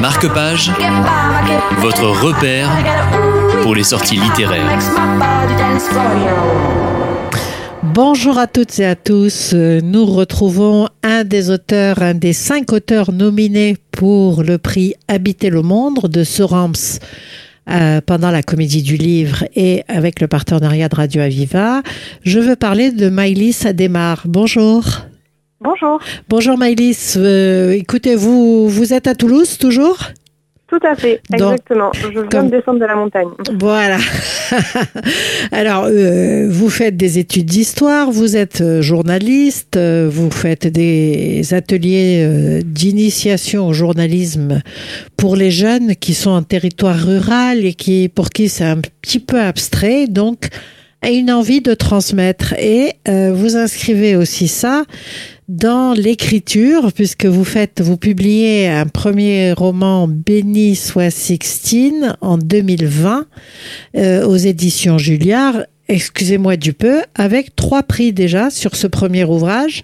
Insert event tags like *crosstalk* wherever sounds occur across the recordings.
Marque-Page, votre repère pour les sorties littéraires. Bonjour à toutes et à tous. Nous retrouvons un des auteurs, un des cinq auteurs nominés pour le prix Habiter le monde de Sorams euh, pendant la comédie du livre et avec le partenariat de Radio Aviva. Je veux parler de Maïlis Ademar. Bonjour. Bonjour. Bonjour Maïlis. Euh, écoutez, vous, vous êtes à Toulouse toujours? Tout à fait, exactement. Je viens comme- de descendre de la montagne. Voilà. *laughs* Alors, euh, vous faites des études d'histoire, vous êtes euh, journaliste, euh, vous faites des ateliers euh, d'initiation au journalisme pour les jeunes qui sont en territoire rural et qui, pour qui c'est un petit peu abstrait, donc une envie de transmettre. Et euh, vous inscrivez aussi ça dans l'écriture, puisque vous faites, vous publiez un premier roman Béni soit Sixtine en 2020 euh, aux éditions Julliard. Excusez-moi du peu, avec trois prix déjà sur ce premier ouvrage.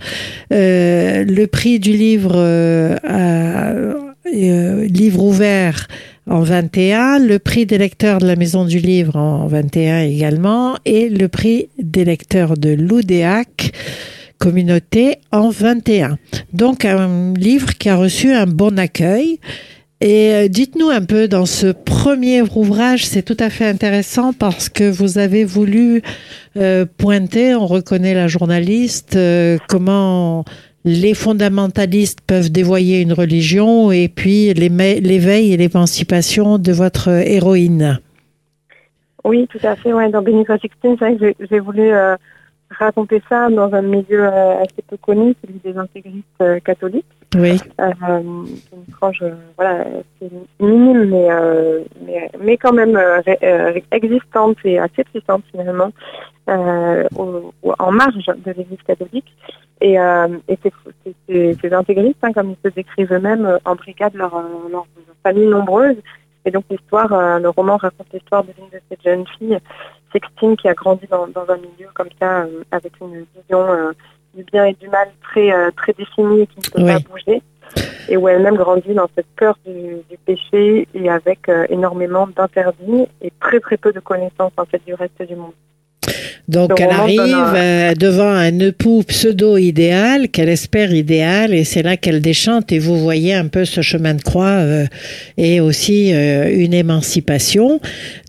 Euh, le prix du livre, euh, euh, livre ouvert en 21, le prix des lecteurs de la Maison du Livre en 21 également, et le prix des lecteurs de l'Oudéac communauté en 21. Donc un livre qui a reçu un bon accueil. Et euh, dites-nous un peu dans ce premier ouvrage, c'est tout à fait intéressant parce que vous avez voulu euh, pointer, on reconnaît la journaliste, euh, comment les fondamentalistes peuvent dévoyer une religion et puis l'éveil et l'émancipation de votre héroïne. Oui, tout à fait. Ouais, dans Sixteen, c'est j'ai- voulu raconter ça dans un milieu euh, assez peu connu, celui des intégristes euh, catholiques. Oui, Euh, une frange, euh, voilà, c'est minime, mais, euh, mais, mais quand même ré- existante et assez puissante finalement, euh, au- au- en marge de l'Église catholique. Et, et ces, intégristes, hein, comme ils se décrivent eux-mêmes, en brigade leur, leur famille nombreuse. Et donc l'histoire, euh, le roman raconte l'histoire de l'une de ces jeunes filles, Sixtine, qui a grandi dans, dans un milieu comme ça, euh, avec une vision euh, du bien et du mal très, très définie et qui ne peut Oui. pas bouger. Et où elle-même grandit dans cette peur du, du péché et avec énormément d'interdits et très très peu de connaissances en fait du reste du monde. Donc Le elle arrive un- euh, devant un époux pseudo-idéal qu'elle espère idéal et c'est là qu'elle déchante et vous voyez un peu ce chemin de croix euh, et aussi euh, une émancipation.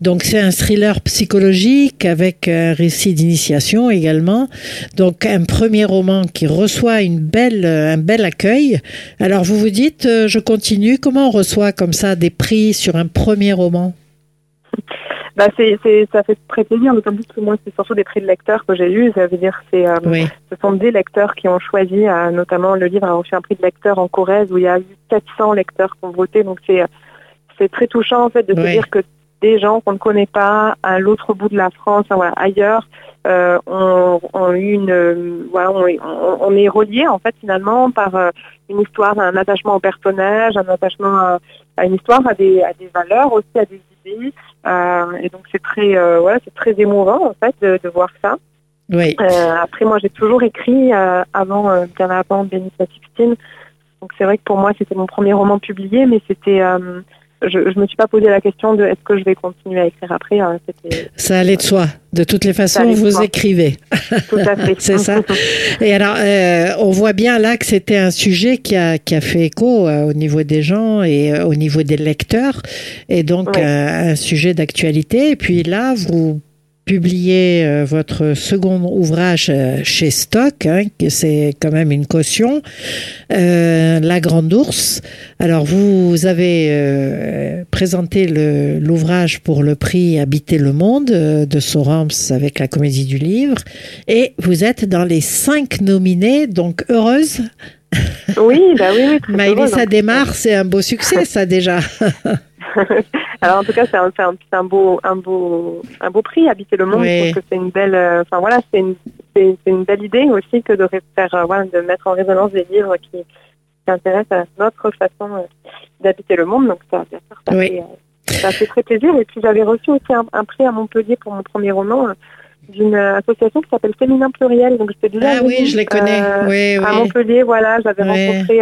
Donc c'est un thriller psychologique avec un récit d'initiation également. Donc un premier roman qui reçoit une belle, un bel accueil. Alors vous vous dites, euh, je continue, comment on reçoit comme ça des prix sur un premier roman? Bah, c'est, c'est, ça fait très plaisir, d'autant plus que moi, c'est surtout des prix de lecteurs que j'ai eus. Ça veut dire c'est, euh, Oui, ce sont des lecteurs qui ont choisi, euh, notamment le livre a reçu un prix de lecteur en Corrèze où il y a eu 400 lecteurs qui ont voté. Donc c'est, c'est très touchant en fait de Oui. se dire que des gens qu'on ne connaît pas à l'autre bout de la France, voilà, ailleurs, euh, eu une, euh, voilà, on, on- on est relié en fait finalement par euh, une histoire, un attachement au personnage, un attachement à, à une histoire, à des, à des valeurs aussi, à des Euh, et donc c'est très, euh, voilà, c'est très émouvant en fait de, de voir ça. oui. Euh, après, moi, j'ai toujours écrit avant, euh, bien avant Benita Sixtine. Donc, c'est vrai que pour moi, c'était mon premier roman publié, mais c'était, je, je me suis pas posé la question de est-ce que je vais continuer à écrire après. c'était Ça allait de soi. De toutes les façons, vous soi. écrivez. tout à fait. *laughs* C'est ça. Et alors, euh, on voit bien là que c'était un sujet qui a, qui a fait écho euh, au niveau des gens et euh, au niveau des lecteurs, et donc euh, un sujet d'actualité. Et puis là, vous publiez euh, votre second ouvrage euh, chez Stock, hein, c'est quand même une caution, euh, La Grande Ours. Alors, vous avez présenté l'ouvrage pour le prix Habiter le Monde de Sorams avec la Comédie du Livre. Et vous êtes dans les cinq nominés, donc heureuse. Oui, bah oui, oui. *laughs* Maëlys heureuse, hein. démarre, c'est un beau succès, ça déjà. *laughs* *laughs* Alors en tout cas, c'est un, beau, un beau, un beau prix. Habiter le monde, Oui. je trouve que c'est une belle, euh, enfin voilà, c'est une, une belle idée aussi que de faire, euh, voilà, de mettre en résonance des livres qui, qui intéressent à notre façon euh, d'habiter le monde. Donc ça, bien sûr, ça, Oui. fait, ça fait très plaisir. Et puis j'avais reçu aussi un, prix à Montpellier pour mon premier roman. d'une association qui s'appelle Féminin Pluriel. Donc j'étais déjà Ah oui, je les connais. oui, à. Montpellier, voilà, j'avais rencontré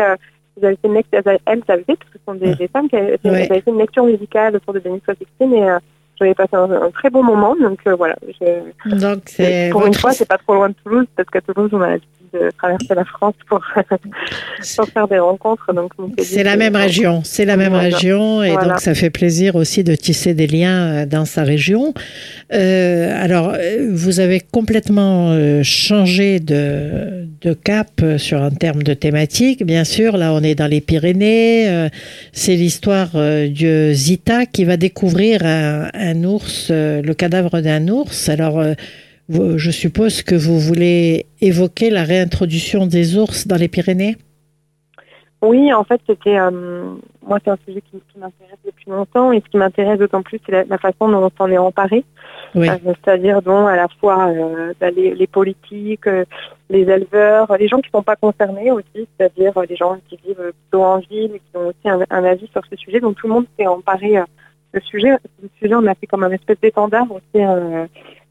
ils avaient fait une lecture, elles avaient fait, parce que ce sont des, des femmes qui avaient, fait une lecture musicale autour de Benito Sixteen et euh, j'avais passé un, un très bon moment. Donc euh, voilà, je, Donc, pour une fois, c'est pas trop loin de Toulouse, parce qu'à Toulouse, on a l'habitude de traverser la France pour, pour faire des rencontres. Donc C'est la même région, c'est la même Voilà. région, et Voilà. donc ça fait plaisir aussi de tisser des liens euh, dans sa région. Euh, alors, euh, vous avez complètement euh, changé de, de cap sur un terme de thématique. Bien sûr, là, on est dans les Pyrénées. euh, c'est l'histoire de Zita qui va découvrir un, un ours, le cadavre d'un ours. Alors, je suppose que vous voulez évoquer la réintroduction des ours dans les Pyrénées? Oui, en fait, c'était euh, moi, c'est un sujet qui, qui m'intéresse depuis longtemps et ce qui m'intéresse d'autant plus, c'est la, la façon dont on s'en est emparé. Oui. Euh, C'est-à-dire dont à la fois euh, bah, les, les politiques, les éleveurs, les gens qui ne sont pas concernés aussi, c'est-à-dire les gens qui vivent plutôt en ville et qui ont aussi un, un avis sur ce sujet. Donc tout le monde s'est emparé de ce sujet. Le sujet, on a fait comme un espèce d'étendard aussi.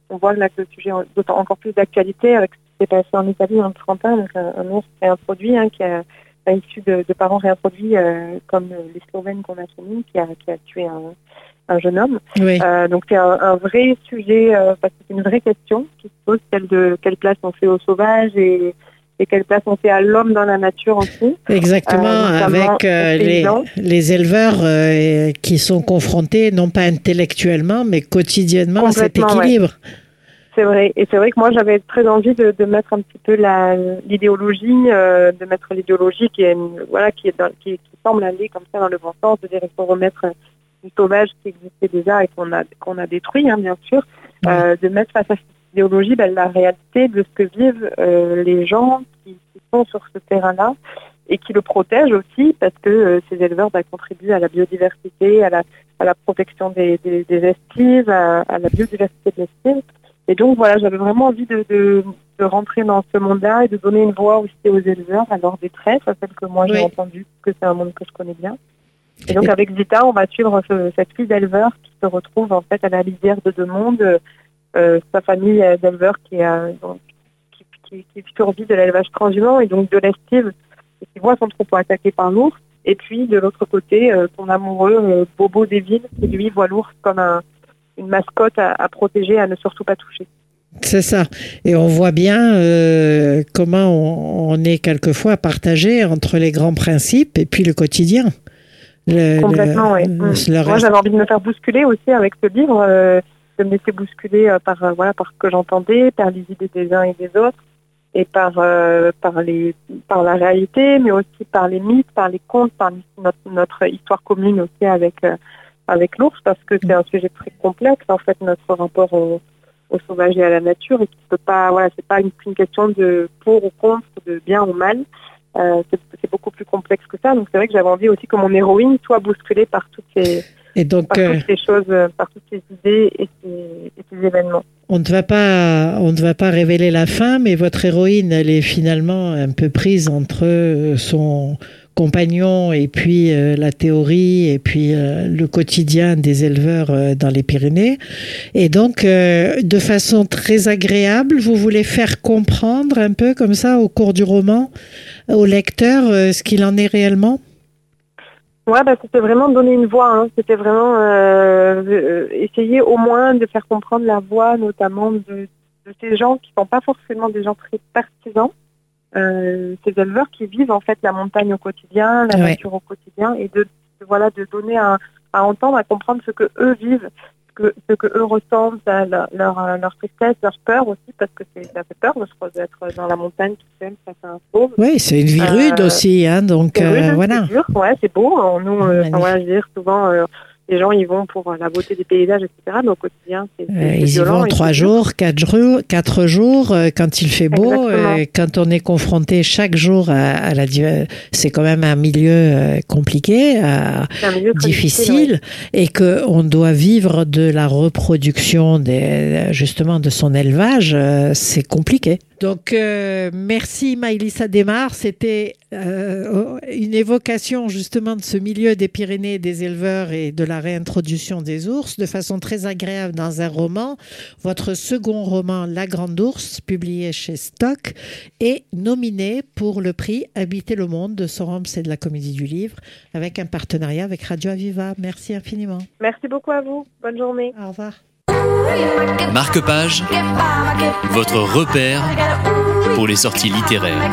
On voit là que le sujet a d'autant encore plus d'actualité avec ce qui s'est passé en Italie 30 ans, donc un, un ours réintroduit hein, qui a issu de, de parents réintroduits euh, comme les Slovènes qu'on a connus, qui a, qui a tué un, un jeune homme. Oui. Euh, donc c'est un, un vrai sujet, euh, parce que c'est une vraie question qui se pose, celle de quelle place on fait au sauvage et, et quelle place on fait à l'homme dans la nature aussi. Exactement, Euh, avec euh, les, éleveurs euh, qui sont confrontés, non pas intellectuellement, mais quotidiennement à cet ouais. équilibre. C'est vrai. Et c'est vrai que moi, j'avais très envie de, de mettre un petit peu l'idéologie, de mettre l'idéologie qui est, voilà, qui, est dans- qui, qui semble aller comme ça dans le bon sens, de dire il faut remettre du sauvage qui existait déjà et qu'on a, qu'on a détruit, hein, bien sûr, de mettre face à cette idéologie ben, la réalité de ce que vivent euh, les gens qui, qui sont sur ce terrain-là et qui le protègent aussi parce que euh, ces éleveurs ben, contribuent à la biodiversité, à la, à la protection des, des, des estives, à, à la biodiversité de l'estime. Et donc voilà, j'avais vraiment envie de, de, de rentrer dans ce monde-là et de donner une voix aussi aux éleveurs, à leur détresse, à celle que moi j'ai Oui. entendue, que c'est un monde que je connais bien. Et donc avec Zita, on va suivre ce- cette fille d'éleveur qui se retrouve en fait à la lisière de deux mondes, sa famille euh, d'éleveurs qui, euh, donc, qui, qui, qui survit de l'élevage transhumant et donc de l'estive et qui voit son troupeau attaqué par l'ours. Et puis de l'autre côté, euh, son amoureux euh, Bobo des villes qui lui voit l'ours comme un, une mascotte à, à protéger, à ne surtout pas toucher. C'est ça. Et on voit bien euh, comment on, on est quelquefois partagé entre les grands principes et puis le quotidien. Le- Complètement, le- oui. le Moi, reste- j'avais envie de me faire bousculer aussi avec ce livre, euh, de me laisser bousculer euh, par euh, voilà par ce que j'entendais, par les idées des uns et des autres, et par euh, par les par la réalité, mais aussi par les mythes, par les contes, par notre, histoire commune aussi avec avec l'ours, parce que c'est un sujet très complexe en fait notre rapport au, au sauvage et à la nature, et qui peut pas voilà c'est pas une, question de pour ou contre, de bien ou mal. C'est beaucoup plus complexe que ça. Donc c'est vrai que j'avais envie aussi que mon héroïne soit bousculée par toutes ces, Et donc, par euh, toutes ces choses, euh, par toutes ces idées et ces, et ces événements. on ne va pas, on ne va pas révéler la fin, mais votre héroïne, elle est finalement un peu prise entre euh, son compagnon et puis euh, la théorie et puis euh, le quotidien des éleveurs euh, dans les Pyrénées. Et donc, de façon très agréable, vous voulez faire comprendre un peu comme ça au cours du roman au lecteur ce qu'il en est réellement? Ouais, bah, c'était vraiment donner une voix. hein. C'était vraiment euh, euh, essayer au moins de faire comprendre la voix, notamment de, de ces gens qui sont pas forcément des gens très partisans. Euh, ces éleveurs qui vivent en fait la montagne au quotidien, la Ouais. nature au quotidien, et de, de- voilà de donner à, à entendre, à comprendre ce que eux vivent, que, ce que eux ressentent, à leur, leur, euh, leur tristesse, leur peur aussi, parce que c'est- ça fait peur, je crois, d'être dans la montagne tout seul face à un fauve. Oui, c'est une vie Euh, rude aussi, hein, donc C'est euh, c'est voilà. dur, ouais, c'est beau. Euh, Nous, euh, enfin, voilà, je veux dire, souvent, euh, les gens ils vont pour euh, la beauté des paysages, etc. Mais au quotidien, c'est Euh, ils y vont trois jours, quatre jours, quatre jours euh, quand il fait beau. Euh, quand on est confronté chaque jour à, à la, div- c'est quand même un milieu euh, compliqué, euh, un milieu difficile, et que on doit vivre de la reproduction des, justement de son élevage. euh, c'est compliqué. Donc, euh, merci Maïlissa Desmar. C'était euh, une évocation justement de ce milieu des Pyrénées, des éleveurs et de la réintroduction des ours de façon très agréable dans un roman. Votre second roman, La Grande Ours, publié chez Stock, est nominé pour le prix Habiter le monde de Sorum, c'est de la Comédie du Livre, avec un partenariat avec Radio Aviva. Merci infiniment. Merci beaucoup à vous. Bonne journée. Au revoir. Marque-page, votre repère pour les sorties littéraires.